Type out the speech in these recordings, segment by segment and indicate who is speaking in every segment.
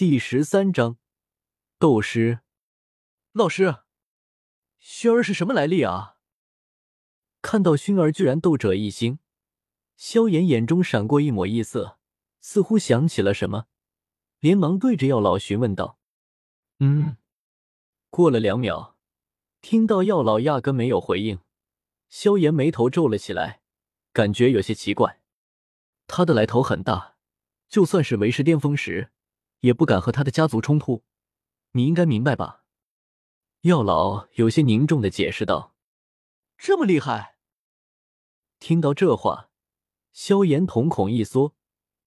Speaker 1: 第十三章斗师。
Speaker 2: 老师，熏儿是什么来历啊？
Speaker 1: 看到熏儿居然斗者一星，萧炎眼中闪过一抹异色，似乎想起了什么，连忙对着药老询问道：“嗯。”过了两秒，听到药老压根没有回应，萧炎眉头皱了起来，感觉有些奇怪。他的来头很大，就算是为师巅峰时，也不敢和他的家族冲突。你应该明白吧？药老有些凝重的解释道：“
Speaker 2: 这么厉害。”
Speaker 1: 听到这话，萧炎瞳孔一缩，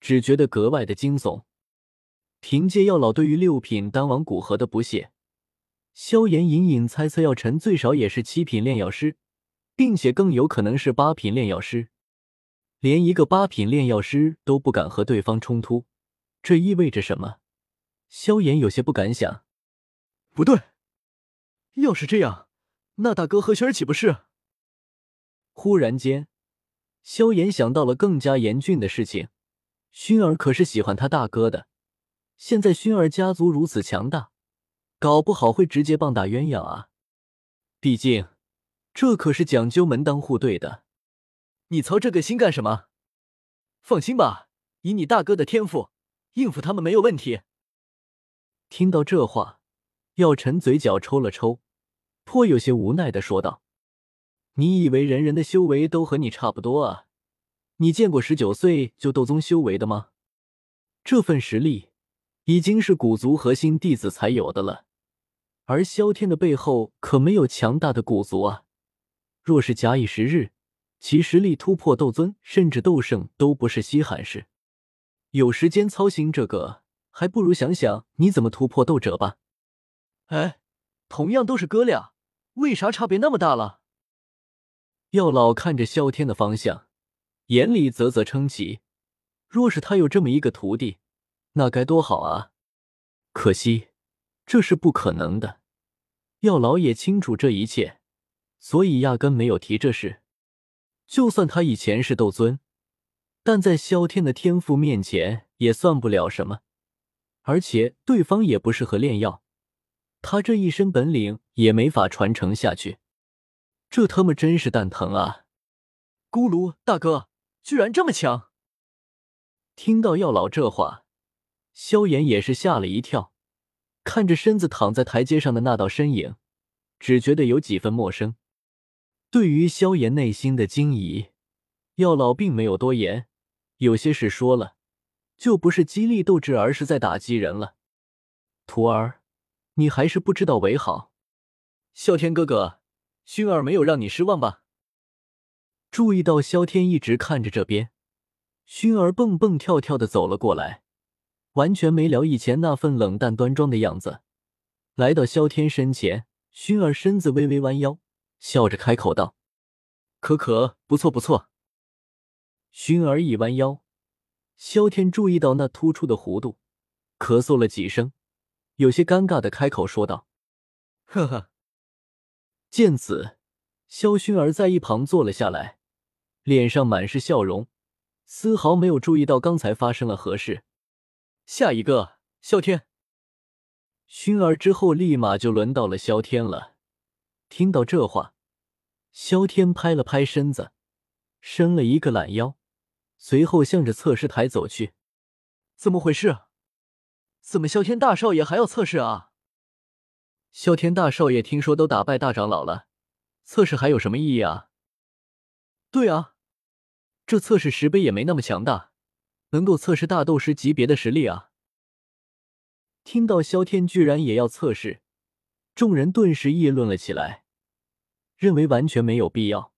Speaker 1: 只觉得格外的惊悚。凭借药老对于六品丹王古河的不屑，萧炎隐隐猜测药尘最少也是七品炼药师，并且更有可能是八品炼药师。连一个八品炼药师都不敢和对方冲突，这意味着什么？萧炎有些不敢想。
Speaker 2: 不对，要是这样，那大哥和薰儿岂不是？
Speaker 1: 忽然间，萧炎想到了更加严峻的事情。薰儿可是喜欢他大哥的，现在薰儿家族如此强大，搞不好会直接棒打鸳鸯啊！毕竟，这可是讲究门当户对的。
Speaker 2: 你操这个心干什么？放心吧，以你大哥的天赋，应付他们没有问题。
Speaker 1: 听到这话，药尘嘴角抽了抽，颇有些无奈的说道：“你以为人人的修为都和你差不多啊？你见过十九岁就斗宗修为的吗？这份实力已经是古族核心弟子才有的了，而萧天的背后可没有强大的古族啊！若是假以时日。”其实力突破斗尊，甚至斗圣都不是稀罕事。有时间操心这个，还不如想想你怎么突破斗者吧。
Speaker 2: 哎，同样都是哥俩，为啥差别那么大了？
Speaker 1: 药老看着萧天的方向，眼里啧啧称奇。若是他有这么一个徒弟，那该多好啊！可惜，这是不可能的。药老也清楚这一切，所以压根没有提这事。就算他以前是斗尊，但在萧天的天赋面前也算不了什么。而且对方也不适合炼药，他这一身本领也没法传承下去。这他妈真是蛋疼啊！
Speaker 2: 咕噜大哥居然这么强！
Speaker 1: 听到药老这话，萧炎也是吓了一跳，看着身子躺在台阶上的那道身影，只觉得有几分陌生。对于萧炎内心的惊疑，药老并没有多言，有些事说了，就不是激励斗志，而是在打击人了。徒儿，你还是不知道为好。
Speaker 2: 啸天哥哥，薰儿没有让你失望吧？
Speaker 1: 注意到萧天一直看着这边，薰儿蹦蹦跳跳的走了过来，完全没了以前那份冷淡端庄的样子，来到萧天身前，薰儿身子微微弯腰。笑着开口道：“
Speaker 2: 可可，不错不错。”
Speaker 1: 薰儿一弯腰，萧天注意到那突出的弧度，咳嗽了几声，有些尴尬的开口说道：“
Speaker 2: 呵呵。”
Speaker 1: 见此，萧薰儿在一旁坐了下来，脸上满是笑容，丝毫没有注意到刚才发生了何事。
Speaker 2: 下一个，萧天。
Speaker 1: 薰儿之后，立马就轮到了萧天了。听到这话。萧天拍了拍身子，伸了一个懒腰，随后向着测试台走去。
Speaker 2: 怎么回事？怎么萧天大少爷还要测试啊？
Speaker 1: 萧天大少爷听说都打败大长老了，测试还有什么意义啊？
Speaker 2: 对啊，
Speaker 1: 这测试石碑也没那么强大，能够测试大斗师级别的实力啊。听到萧天居然也要测试，众人顿时议论了起来。认为完全没有必要。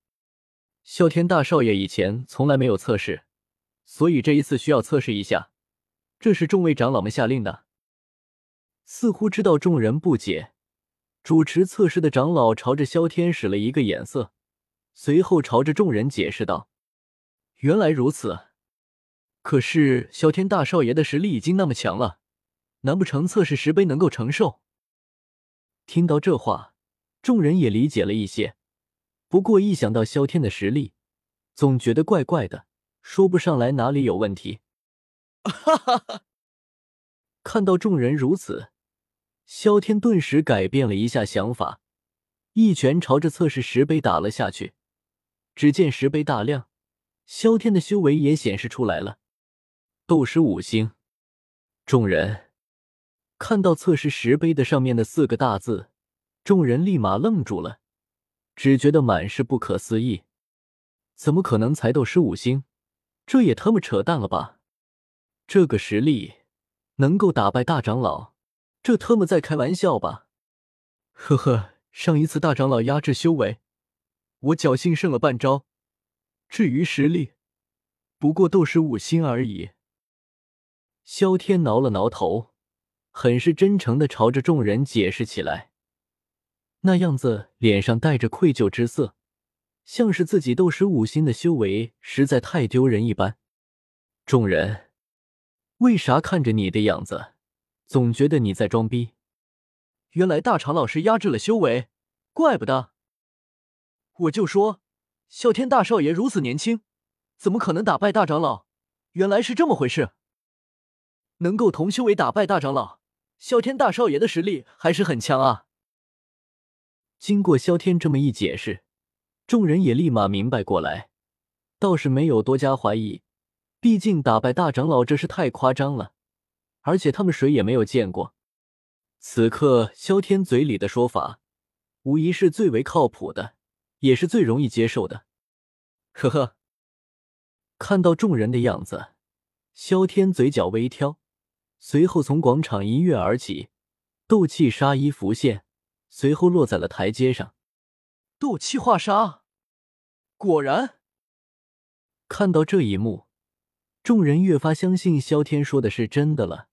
Speaker 1: 萧天大少爷以前从来没有测试，所以这一次需要测试一下。这是众位长老们下令的。似乎知道众人不解，主持测试的长老朝着萧天使了一个眼色，随后朝着众人解释道：“原来如此。可是萧天大少爷的实力已经那么强了，难不成测试石碑能够承受？”听到这话。众人也理解了一些，不过一想到萧天的实力，总觉得怪怪的，说不上来哪里有问题。
Speaker 2: 哈哈哈！
Speaker 1: 看到众人如此，萧天顿时改变了一下想法，一拳朝着测试石碑打了下去。只见石碑大亮，萧天的修为也显示出来了，斗师五星。众人看到测试石碑的上面的四个大字，众人立马愣住了，只觉得满是不可思议。怎么可能才斗师五星？这也他妈扯淡了吧！这个实力能够打败大长老，这他妈在开玩笑吧？呵呵，上一次大长老压制修为，我侥幸胜了半招。至于实力，不过斗师五星而已。萧天挠了挠头，很是真诚的朝着众人解释起来，那样子脸上带着愧疚之色，像是自己斗师五星的修为实在太丢人一般。众人，为啥看着你的样子，总觉得你在装逼？
Speaker 2: 原来大长老是压制了修为，怪不得。我就说，啸天大少爷如此年轻，怎么可能打败大长老？原来是这么回事。能够同修为打败大长老，萧天大少爷的实力还是很强啊！
Speaker 1: 经过萧天这么一解释，众人也立马明白过来，倒是没有多加怀疑。毕竟打败大长老这是太夸张了，而且他们谁也没有见过。此刻萧天嘴里的说法，无疑是最为靠谱的，也是最容易接受的。呵呵，看到众人的样子，萧天嘴角微挑。随后从广场一跃而起，斗气杀衣浮现，随后落在了台阶上。
Speaker 2: 斗气化沙，果然。
Speaker 1: 看到这一幕，众人越发相信萧天说的是真的了。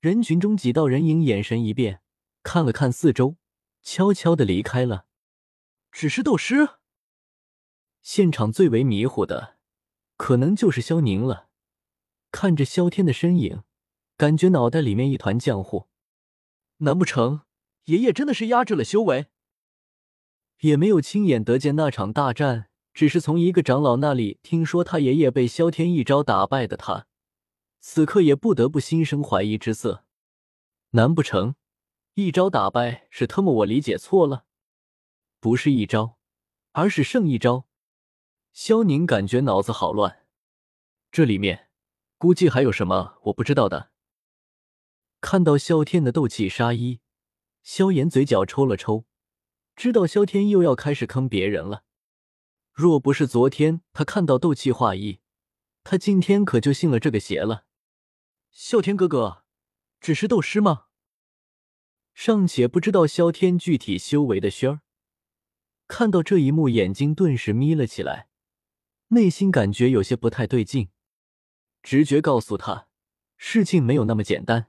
Speaker 1: 人群中几道人影眼神一变，看了看四周，悄悄的离开了。
Speaker 2: 只是斗师？
Speaker 1: 现场最为迷糊的，可能就是萧宁了。看着萧天的身影。感觉脑袋里面一团浆糊，
Speaker 2: 难不成爷爷真的是压制了修为？
Speaker 1: 也没有亲眼得见那场大战，只是从一个长老那里听说他爷爷被萧天一招打败的。他此刻也不得不心生怀疑之色。难不成一招打败是他么我理解错了？不是一招，而是胜一招。萧宁感觉脑子好乱，这里面估计还有什么我不知道的。看到萧天的斗气杀衣，萧炎嘴角抽了抽，知道萧天又要开始坑别人了。若不是昨天他看到斗气化衣，他今天可就信了这个邪了。
Speaker 2: 萧天哥哥，只是斗师吗？
Speaker 1: 尚且不知道萧天具体修为的轩儿，看到这一幕，眼睛顿时眯了起来，内心感觉有些不太对劲，直觉告诉他，事情没有那么简单。